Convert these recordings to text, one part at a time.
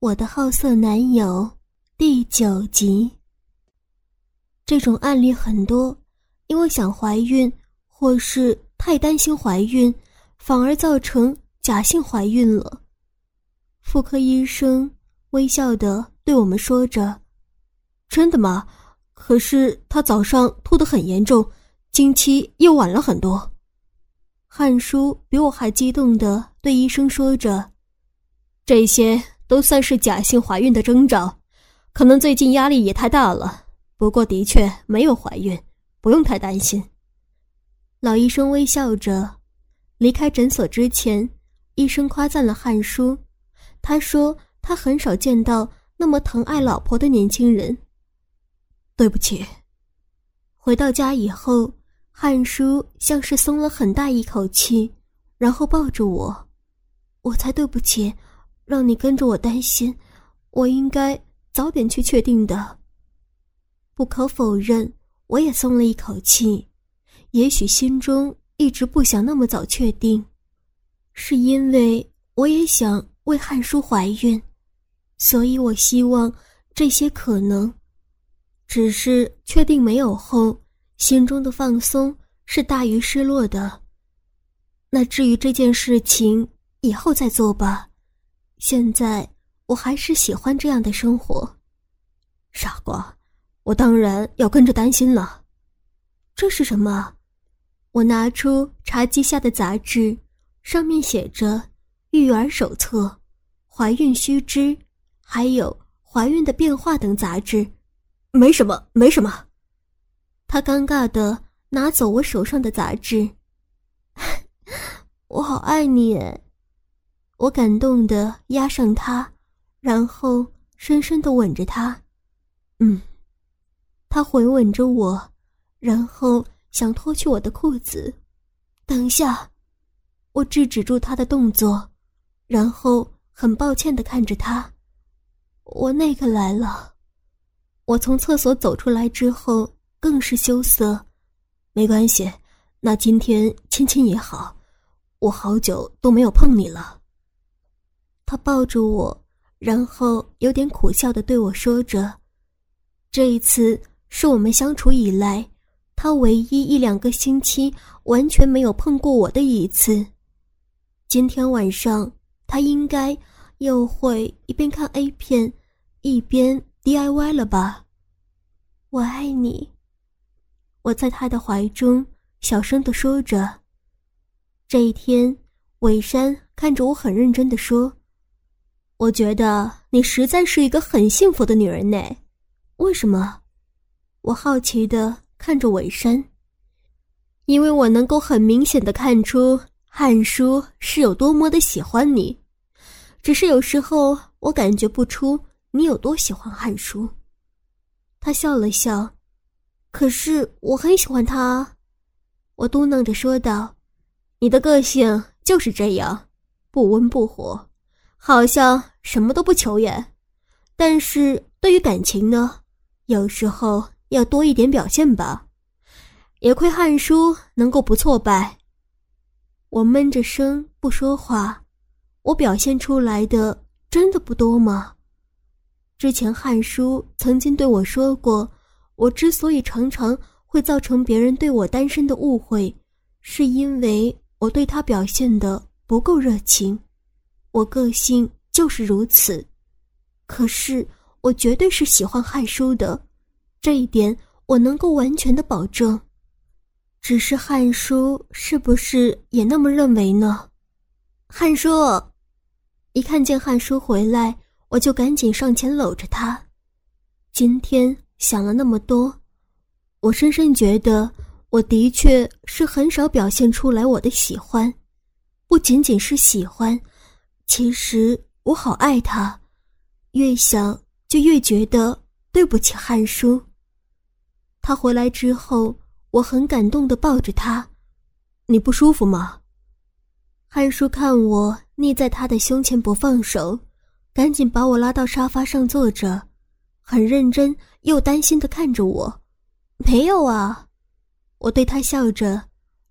我的好色男友第九集。这种案例很多，因为想怀孕或是太担心怀孕，反而造成假性怀孕了。妇科医生微笑的对我们说着：“真的吗？可是她早上吐得很严重，经期又晚了很多。”汉叔比我还激动的对医生说着：“这些都算是假性怀孕的征兆，可能最近压力也太大了。不过的确没有怀孕，不用太担心。”老医生微笑着离开诊所之前，医生夸赞了汉叔。他说他很少见到那么疼爱老婆的年轻人。对不起。回到家以后。汉叔像是松了很大一口气，然后抱着我，我才对不起，让你跟着我担心，我应该早点去确定的。不可否认，我也松了一口气，也许心中一直不想那么早确定，是因为我也想为汉叔怀孕，所以我希望这些可能，只是确定没有后。心中的放松是大于失落的。那至于这件事情，以后再做吧。现在我还是喜欢这样的生活。傻瓜，我当然要跟着担心了。这是什么？我拿出茶几下的杂志，上面写着《育儿手册》《怀孕须知》，还有《怀孕的变化》等杂志。没什么，没什么。他尴尬的拿走我手上的杂志，我好爱你，我感动的压上他，然后深深的吻着他，嗯，他回吻着我，然后想脱去我的裤子，等一下，我制止住他的动作，然后很抱歉的看着他，我那个来了，我从厕所走出来之后。更是羞涩，没关系，那今天亲亲也好，我好久都没有碰你了。他抱着我，然后有点苦笑的对我说着：“这一次是我们相处以来，他唯一一两个星期完全没有碰过我的一次。今天晚上他应该又会一边看 A 片，一边 DIY 了吧？我爱你。”我在他的怀中小声的说着。这一天，伟山看着我很认真的说：“我觉得你实在是一个很幸福的女人呢。为什么？”我好奇的看着尾山。因为我能够很明显的看出汉叔是有多么的喜欢你，只是有时候我感觉不出你有多喜欢汉叔。他笑了笑。可是我很喜欢他，我嘟囔着说道：“你的个性就是这样，不温不火，好像什么都不求也。但是对于感情呢，有时候要多一点表现吧。也亏汉叔能够不挫败。”我闷着声不说话，我表现出来的真的不多吗？之前汉叔曾经对我说过。我之所以常常会造成别人对我单身的误会，是因为我对他表现的不够热情。我个性就是如此。可是我绝对是喜欢汉叔的，这一点我能够完全的保证。只是汉叔是不是也那么认为呢？汉叔，一看见汉叔回来，我就赶紧上前搂着他。今天。想了那么多，我深深觉得，我的确是很少表现出来我的喜欢，不仅仅是喜欢，其实我好爱他，越想就越觉得对不起汉叔。他回来之后，我很感动的抱着他，你不舒服吗？汉叔看我腻在他的胸前不放手，赶紧把我拉到沙发上坐着，很认真。又担心的看着我，没有啊，我对他笑着，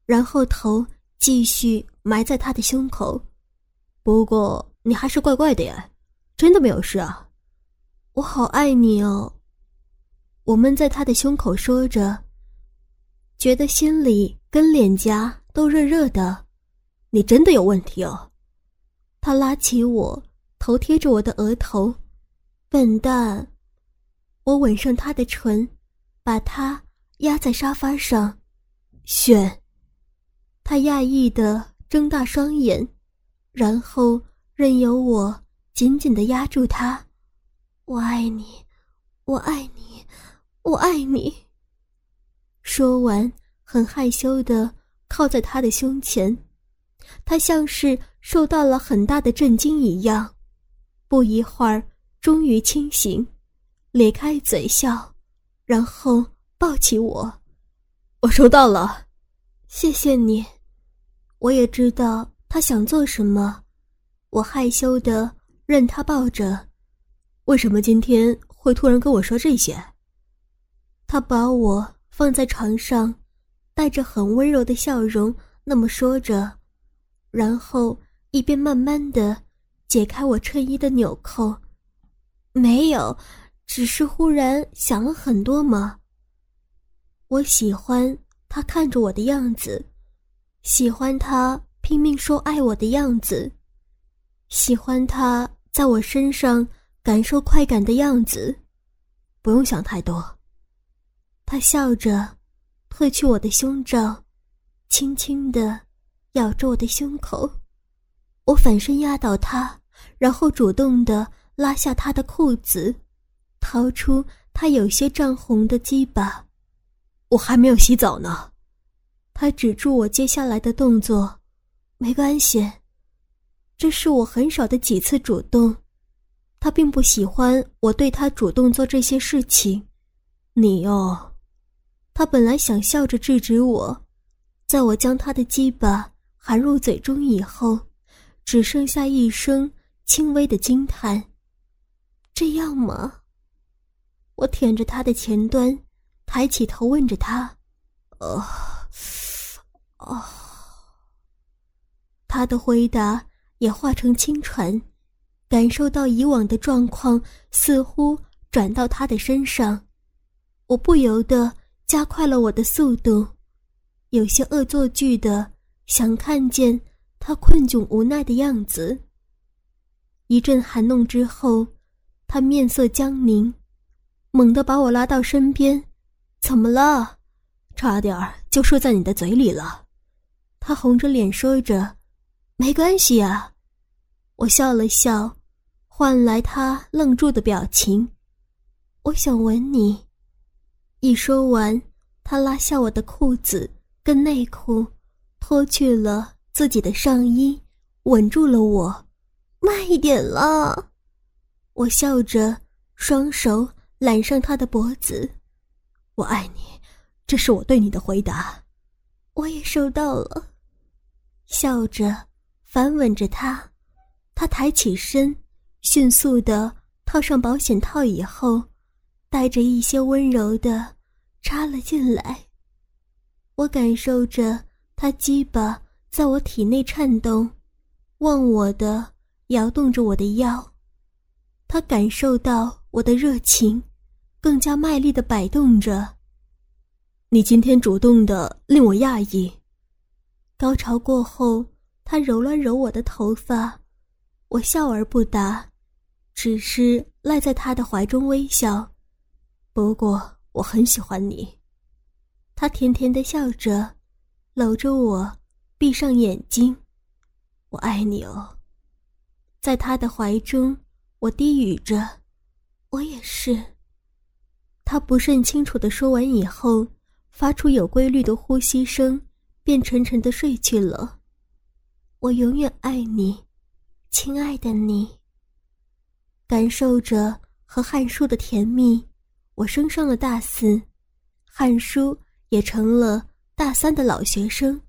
然后头继续埋在他的胸口。不过你还是怪怪的呀，真的没有事啊。我好爱你哦。我闷在他的胸口说着，觉得心里跟脸颊都热热的。你真的有问题哦。他拉起我，头贴着我的额头。笨蛋！我吻上他的唇，把他压在沙发上。选。他讶异的睁大双眼，然后任由我紧紧的压住他。我爱你，我爱你，我爱你。说完，很害羞的靠在他的胸前。他像是受到了很大的震惊一样，不一会儿。终于清醒，咧开嘴笑，然后抱起我。我收到了，谢谢你。我也知道他想做什么，我害羞的任他抱着。为什么今天会突然跟我说这些？他把我放在床上，带着很温柔的笑容那么说着，然后一边慢慢的解开我衬衣的纽扣。没有，只是忽然想了很多嘛。我喜欢他看着我的样子，喜欢他拼命说爱我的样子，喜欢他在我身上感受快感的样子。不用想太多。他笑着，褪去我的胸罩，轻轻的咬着我的胸口。我反身压倒他，然后主动的。拉下他的裤子，掏出他有些涨红的鸡巴。我还没有洗澡呢。他止住我接下来的动作。没关系，这是我很少的几次主动。他并不喜欢我对他主动做这些事情。你哦，他本来想笑着制止我，在我将他的鸡巴含入嘴中以后，只剩下一声轻微的惊叹。这样吗？我舔着他的前端，抬起头问着他：“呃，哦。”他的回答也化成轻喘，感受到以往的状况似乎转到他的身上，我不由得加快了我的速度，有些恶作剧的想看见他困窘无奈的样子。一阵寒弄之后。他面色僵凝，猛地把我拉到身边。怎么了？差点就射在你的嘴里了。他红着脸说着：“没关系啊。”我笑了笑，换来他愣住的表情。我想吻你。一说完，他拉下我的裤子跟内裤，脱去了自己的上衣，吻住了我。慢一点了。我笑着，双手揽上他的脖子。我爱你，这是我对你的回答。我也收到了，笑着反吻着他。他抬起身，迅速的套上保险套以后，带着一些温柔的插了进来。我感受着他鸡巴在我体内颤动，忘我的摇动着我的腰。他感受到我的热情，更加卖力的摆动着。你今天主动的令我讶异。高潮过后，他揉了揉我的头发，我笑而不答，只是赖在他的怀中微笑。不过我很喜欢你。他甜甜的笑着，搂着我，闭上眼睛。我爱你哦。在他的怀中。我低语着：“我也是。”他不甚清楚的说完以后，发出有规律的呼吸声，便沉沉的睡去了。我永远爱你，亲爱的你。感受着和汉叔的甜蜜，我升上了大四，汉叔也成了大三的老学生。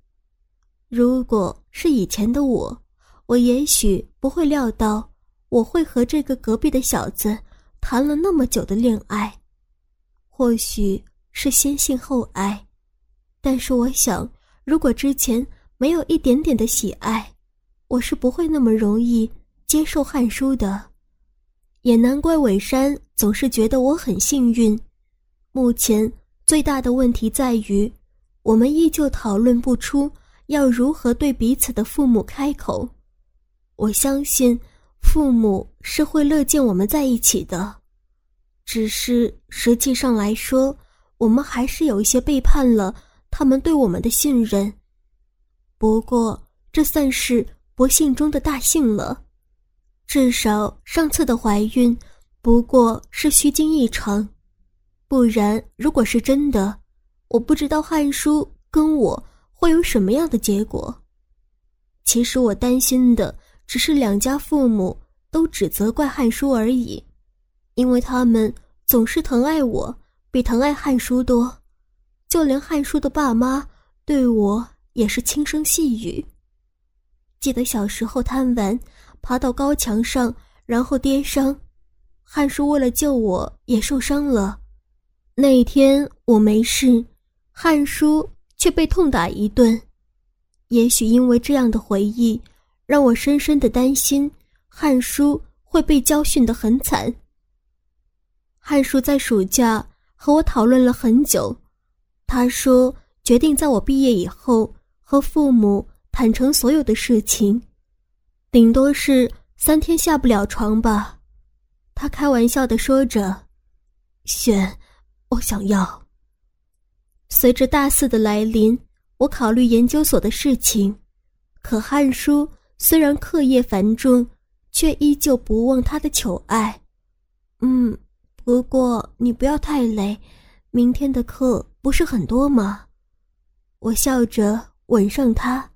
如果是以前的我，我也许不会料到。我会和这个隔壁的小子谈了那么久的恋爱，或许是先性后爱，但是我想，如果之前没有一点点的喜爱，我是不会那么容易接受汉书的。也难怪伟山总是觉得我很幸运。目前最大的问题在于，我们依旧讨论不出要如何对彼此的父母开口。我相信父母是会乐见我们在一起的，只是实际上来说，我们还是有一些背叛了他们对我们的信任。不过，这算是不幸中的大幸了。至少上次的怀孕不过是虚惊一场，不然如果是真的，我不知道汉叔跟我会有什么样的结果。其实我担心的只是两家父母都只责怪汉叔而已，因为他们总是疼爱我比疼爱汉叔多，就连汉叔的爸妈对我也是轻声细语。记得小时候贪玩。爬到高墙上，然后跌伤，汉叔为了救我也受伤了。那一天我没事，汉叔却被痛打一顿。也许因为这样的回忆，让我深深的担心汉叔会被教训得很惨。汉叔在暑假和我讨论了很久，他说决定在我毕业以后和父母坦诚所有的事情。顶多是三天下不了床吧，他开玩笑的说着。选，我想要。随着大四的来临，我考虑研究所的事情。可汉书虽然课业繁重，却依旧不忘他的求爱。嗯，不过你不要太累，明天的课不是很多吗？我笑着吻上他，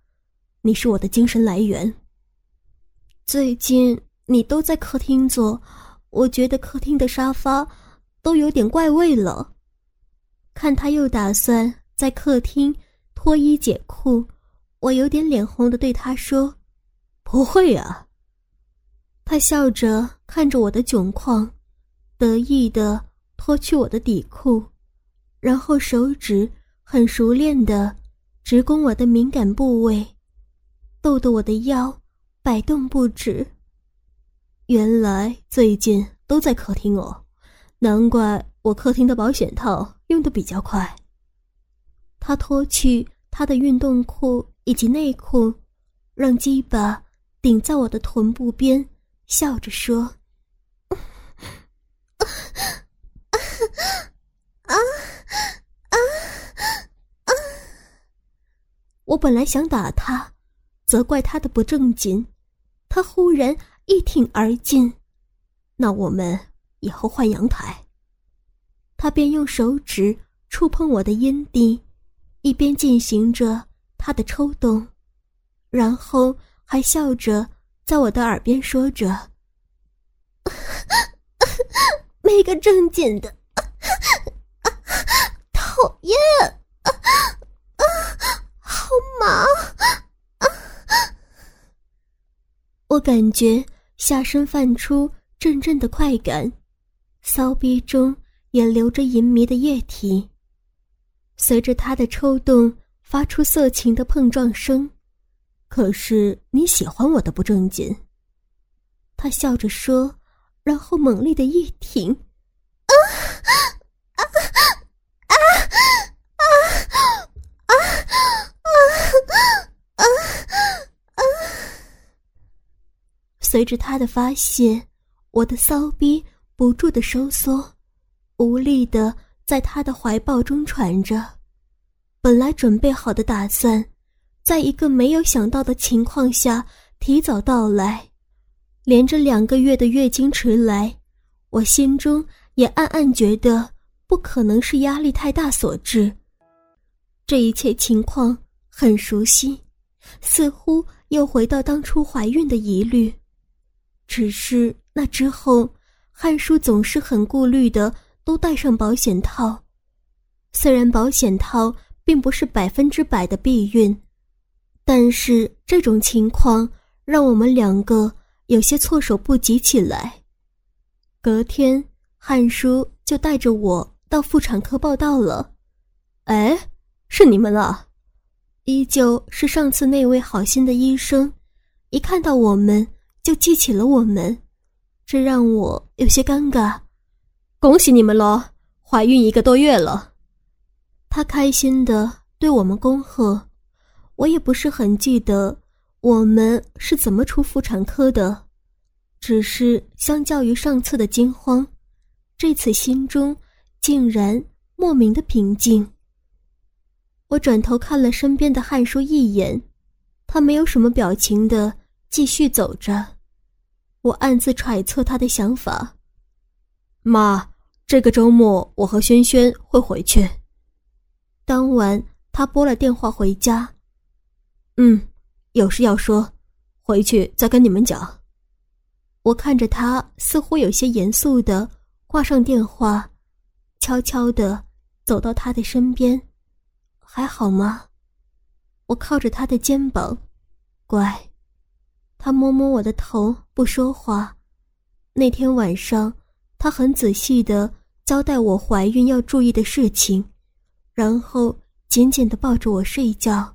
你是我的精神来源。最近你都在客厅坐，我觉得客厅的沙发都有点怪味了。看他又打算在客厅脱衣解裤，我有点脸红的对他说：“不会啊。”他笑着看着我的窘况，得意的脱去我的底裤，然后手指很熟练的直攻我的敏感部位，逗得我的腰。摆动不止。原来最近都在客厅哦，难怪我客厅的保险套用的比较快。他脱去他的运动裤以及内裤，让鸡巴顶在我的臀部边，笑着说：“啊！” 我本来想打他，责怪他的不正经。他忽然一挺而进，那我们以后换阳台。他便用手指触碰我的阴蒂，一边进行着他的抽动，然后还笑着在我的耳边说着：“没个正经的，讨厌，麻。”我感觉下身泛出阵阵的快感，骚逼中也流着淫迷的液体。随着他的抽动，发出色情的碰撞声。可是你喜欢我的不正经？他笑着说，然后猛力的一挺。啊啊啊啊啊啊！随着他的发泄，我的骚逼不住的收缩，无力的在他的怀抱中喘着。本来准备好的打算，在一个没有想到的情况下提早到来，连着两个月的月经迟来，我心中也暗暗觉得不可能是压力太大所致。这一切情况很熟悉，似乎又回到当初怀孕的疑虑。只是那之后，汉叔总是很顾虑的，都带上保险套。虽然保险套并不是百分之百的避孕，但是这种情况让我们两个有些措手不及起来。隔天，汉叔就带着我到妇产科报道了。哎，是你们啊！依旧是上次那位好心的医生，一看到我们。就记起了我们，这让我有些尴尬。恭喜你们喽，怀孕一个多月了。他开心的对我们恭贺。我也不是很记得我们是怎么出妇产科的，只是相较于上次的惊慌，这次心中竟然莫名的平静。我转头看了身边的汉叔一眼，他没有什么表情的继续走着。我暗自揣测他的想法。妈，这个周末我和轩轩会回去。当晚他拨了电话回家。嗯，有事要说，回去再跟你们讲。我看着他，似乎有些严肃的挂上电话，悄悄的走到他的身边。还好吗？我靠着他的肩膀，乖。他摸摸我的头，不说话。那天晚上，他很仔细的交代我怀孕要注意的事情，然后紧紧的抱着我睡觉。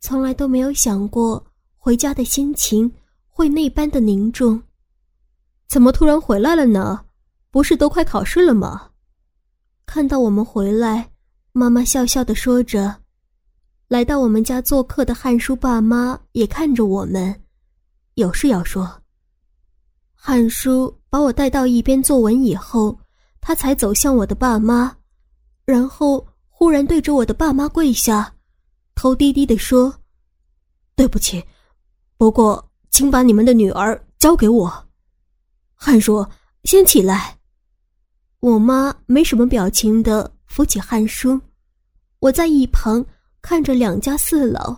从来都没有想过回家的心情会那般的凝重。怎么突然回来了呢？不是都快考试了吗？看到我们回来。妈妈笑笑的说着，来到我们家做客的汉叔爸妈也看着我们，有事要说。汉叔把我带到一边坐稳以后，他才走向我的爸妈，然后忽然对着我的爸妈跪下，头低低的说：“对不起，不过请把你们的女儿交给我。”汉叔，先起来。我妈没什么表情的。扶起汉叔，我在一旁看着两家四老。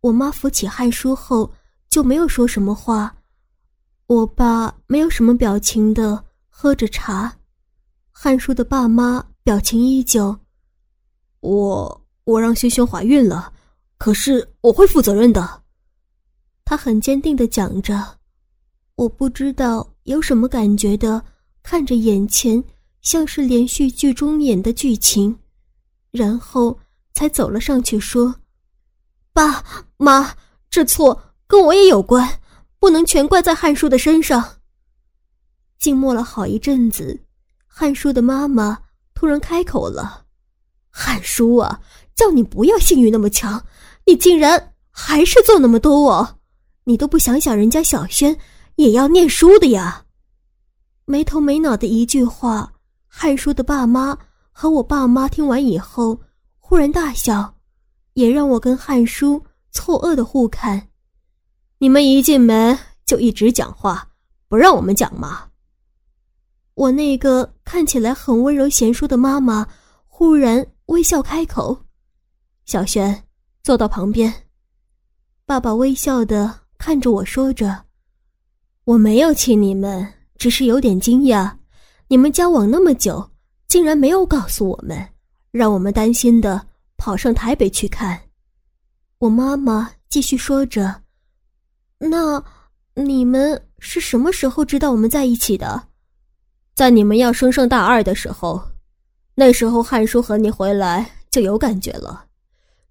我妈扶起汉叔后就没有说什么话，我爸没有什么表情的喝着茶。汉叔的爸妈表情依旧。我我让萱萱怀孕了，可是我会负责任的。他很坚定的讲着。我不知道有什么感觉的看着眼前。像是连续剧中演的剧情，然后才走了上去，说：“爸妈，这错跟我也有关，不能全怪在汉叔的身上。”静默了好一阵子，汉叔的妈妈突然开口了：“汉叔啊，叫你不要性欲那么强，你竟然还是做那么多哦！你都不想想人家小轩也要念书的呀？”没头没脑的一句话。汉叔的爸妈和我爸妈听完以后，忽然大笑，也让我跟汉叔错愕的互看。你们一进门就一直讲话，不让我们讲吗？我那个看起来很温柔贤淑的妈妈忽然微笑开口：“小轩，坐到旁边。”爸爸微笑的看着我说着：“我没有气你们，只是有点惊讶。”你们交往那么久，竟然没有告诉我们，让我们担心的跑上台北去看。我妈妈继续说着：“那你们是什么时候知道我们在一起的？在你们要升上大二的时候，那时候汉叔和你回来就有感觉了，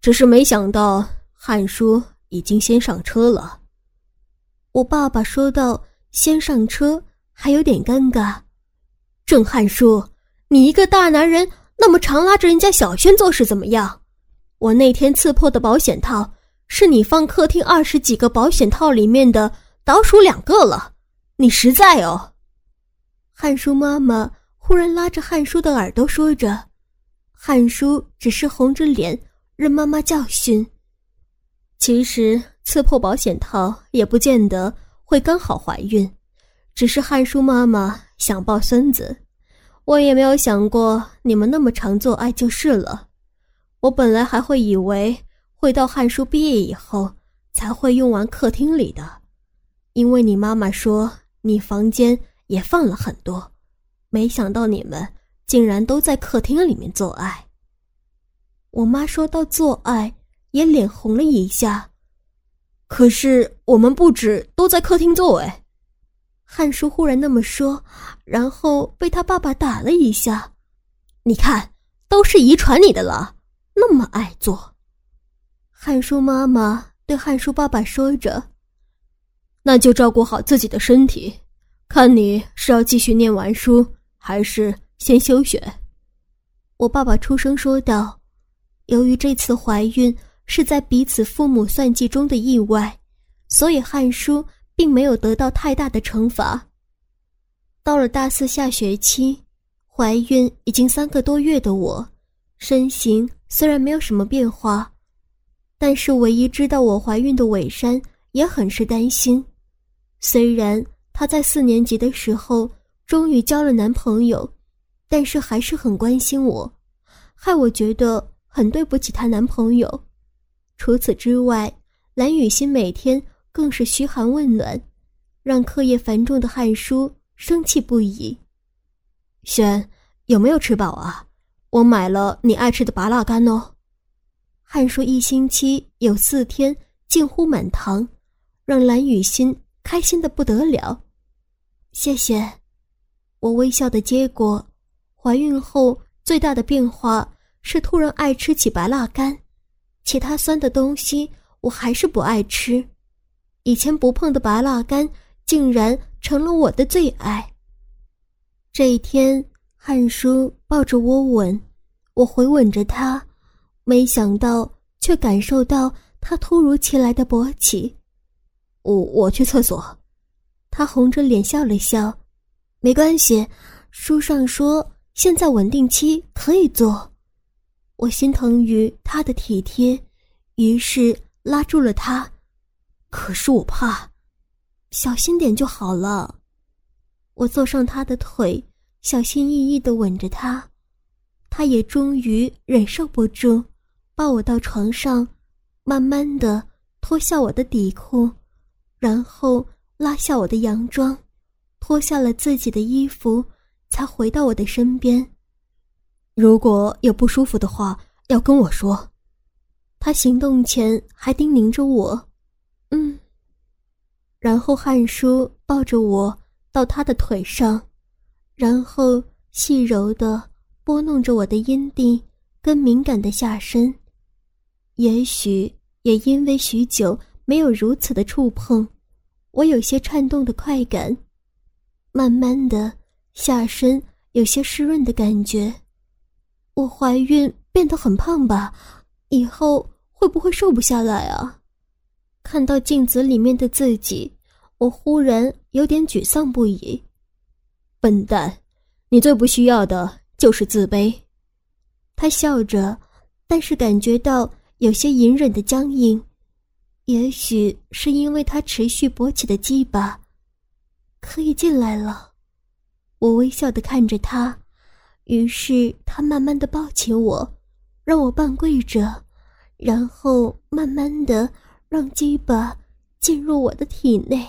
只是没想到汉叔已经先上车了。”我爸爸说到“先上车”，还有点尴尬。郑汉叔，你一个大男人，那么常拉着人家小轩做事怎么样？我那天刺破的保险套，是你放客厅二十几个保险套里面的倒数两个了，你实在哦。汉叔妈妈忽然拉着汉叔的耳朵说着，汉叔只是红着脸任妈妈教训。其实刺破保险套也不见得会刚好怀孕，只是汉叔妈妈。想抱孙子，我也没有想过你们那么常做爱就是了。我本来还会以为会到汉书毕业以后才会用完客厅里的，因为你妈妈说你房间也放了很多，没想到你们竟然都在客厅里面做爱。我妈说到做爱也脸红了一下，可是我们不止都在客厅做哎。汉叔忽然那么说，然后被他爸爸打了一下。你看，都是遗传你的了，那么爱做。汉叔妈妈对汉叔爸爸说着：“那就照顾好自己的身体，看你是要继续念完书，还是先休学？”我爸爸出声说道：“由于这次怀孕是在彼此父母算计中的意外，所以汉书并没有得到太大的惩罚。到了大四下学期，怀孕已经三个多月的我，身形虽然没有什么变化。”但是，唯一知道我怀孕的伟山也很是担心。虽然她在四年级的时候终于交了男朋友，但是还是很关心我，害我觉得很对不起她男朋友。除此之外，蓝雨欣每天更是嘘寒问暖，让课业繁重的汉书生气不已。轩，有没有吃饱啊？我买了你爱吃的拔辣干哦。汉叔一星期有四天近乎满堂，让蓝雨欣开心的不得了。谢谢，我微笑的接过。怀孕后最大的变化是突然爱吃起白辣干，其他酸的东西我还是不爱吃。以前不碰的白辣干竟然成了我的最爱。这一天，汉叔抱着我吻，我回吻着他。没想到，却感受到他突如其来的勃起。我我去厕所。他红着脸笑了笑，没关系，书上说现在稳定期可以做。我心疼于他的体贴，于是拉住了他。可是我怕，小心点就好了。我坐上他的腿，小心翼翼的吻着他，他也终于忍受不住。抱我到床上，慢慢的脱下我的底裤，然后拉下我的洋装，脱下了自己的衣服，才回到我的身边。如果有不舒服的话，要跟我说。他行动前还叮咛着我：“嗯。”然后汉书抱着我到他的腿上，然后细柔的拨弄着我的阴蒂跟敏感的下身。也许也因为许久没有如此的触碰，我有些颤动的快感，慢慢的下身有些湿润的感觉。我怀孕变得很胖吧？以后会不会瘦不下来啊？看到镜子里面的自己，我忽然有点沮丧不已。笨蛋，你最不需要的就是自卑。他笑着，但是感觉到。有些隐忍的僵硬，也许是因为他持续勃起的鸡巴，可以进来了。我微笑的看着他，于是他慢慢的抱起我，让我半跪着，然后慢慢的让鸡巴进入我的体内。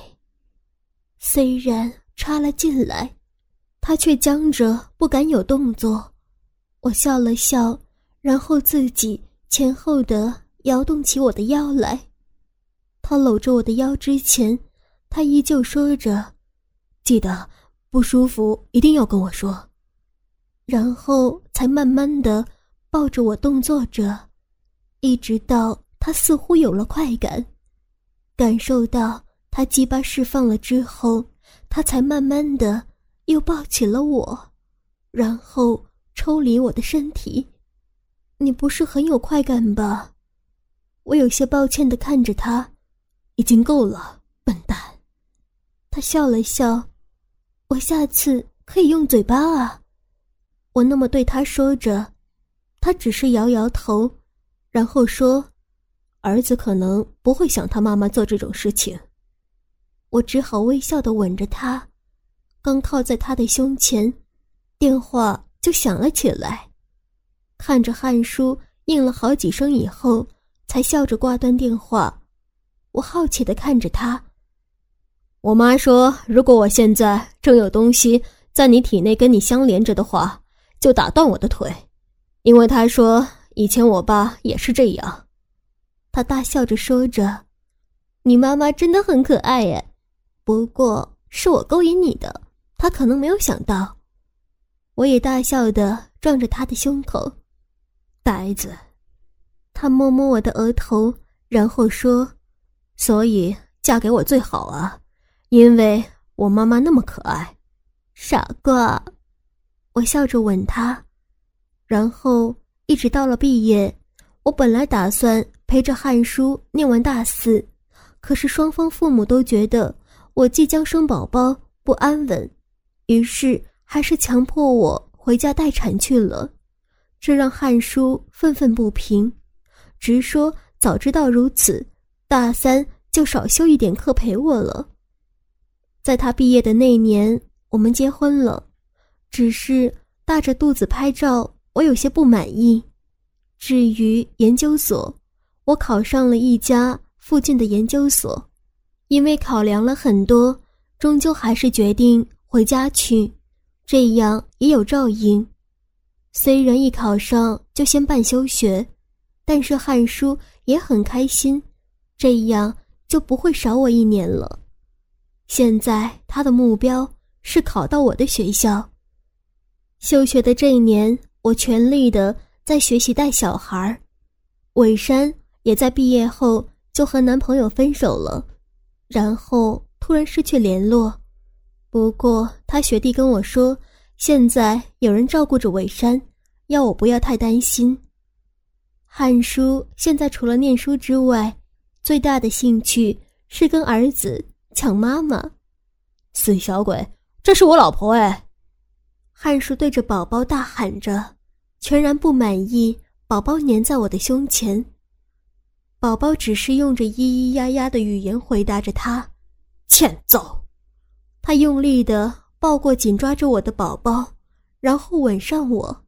虽然插了进来，他却僵着不敢有动作。我笑了笑，然后自己。前后的摇动起我的腰来，他搂着我的腰之前，他依旧说着：“记得不舒服一定要跟我说。”然后才慢慢的抱着我动作着，一直到他似乎有了快感，感受到他鸡巴释放了之后，他才慢慢的又抱起了我，然后抽离我的身体。你不是很有快感吧？我有些抱歉的看着他，已经够了，笨蛋。他笑了笑，我下次可以用嘴巴啊。我那么对他说着，他只是摇摇头，然后说：“儿子可能不会想他妈妈做这种事情。”我只好微笑的吻着他，刚靠在他的胸前，电话就响了起来。看着汉书应了好几声以后，才笑着挂断电话。我好奇的看着他。我妈说，如果我现在正有东西在你体内跟你相连着的话，就打断我的腿，因为她说以前我爸也是这样。他大笑着说着：“你妈妈真的很可爱耶，不过是我勾引你的，她可能没有想到。”我也大笑的撞着他的胸口。呆子，他摸摸我的额头，然后说：“所以嫁给我最好啊，因为我妈妈那么可爱。傻瓜，我笑着吻他，然后一直到了毕业，我本来打算陪着汉书念完大四，可是双方父母都觉得我即将生宝宝不安稳，于是还是强迫我回家待产去了。这让汉书愤愤不平，直说早知道如此，大三就少修一点课陪我了。在他毕业的那年，我们结婚了，只是大着肚子拍照，我有些不满意。至于研究所，我考上了一家附近的研究所，因为考量了很多，终究还是决定回家去，这样也有照应。虽然一考上就先办休学，但是汉书也很开心，这样就不会少我一年了。现在他的目标是考到我的学校。休学的这一年，我全力的在学习带小孩儿。伟山也在毕业后就和男朋友分手了，然后突然失去联络。不过他学弟跟我说。现在有人照顾着伟山，要我不要太担心。汉叔现在除了念书之外，最大的兴趣是跟儿子抢妈妈。死小鬼，这是我老婆哎！汉叔对着宝宝大喊着，全然不满意宝宝粘在我的胸前。宝宝只是用着咿咿呀呀的语言回答着他：“欠揍！”他用力的。抱过紧抓着我的宝宝，然后吻上我。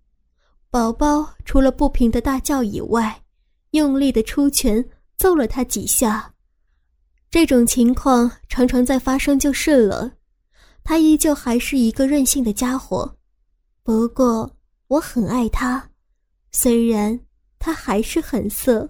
宝宝除了不平的大叫以外，用力的出拳揍了他几下。这种情况常常在发生就是了。他依旧还是一个任性的家伙，不过我很爱他，虽然他还是很色。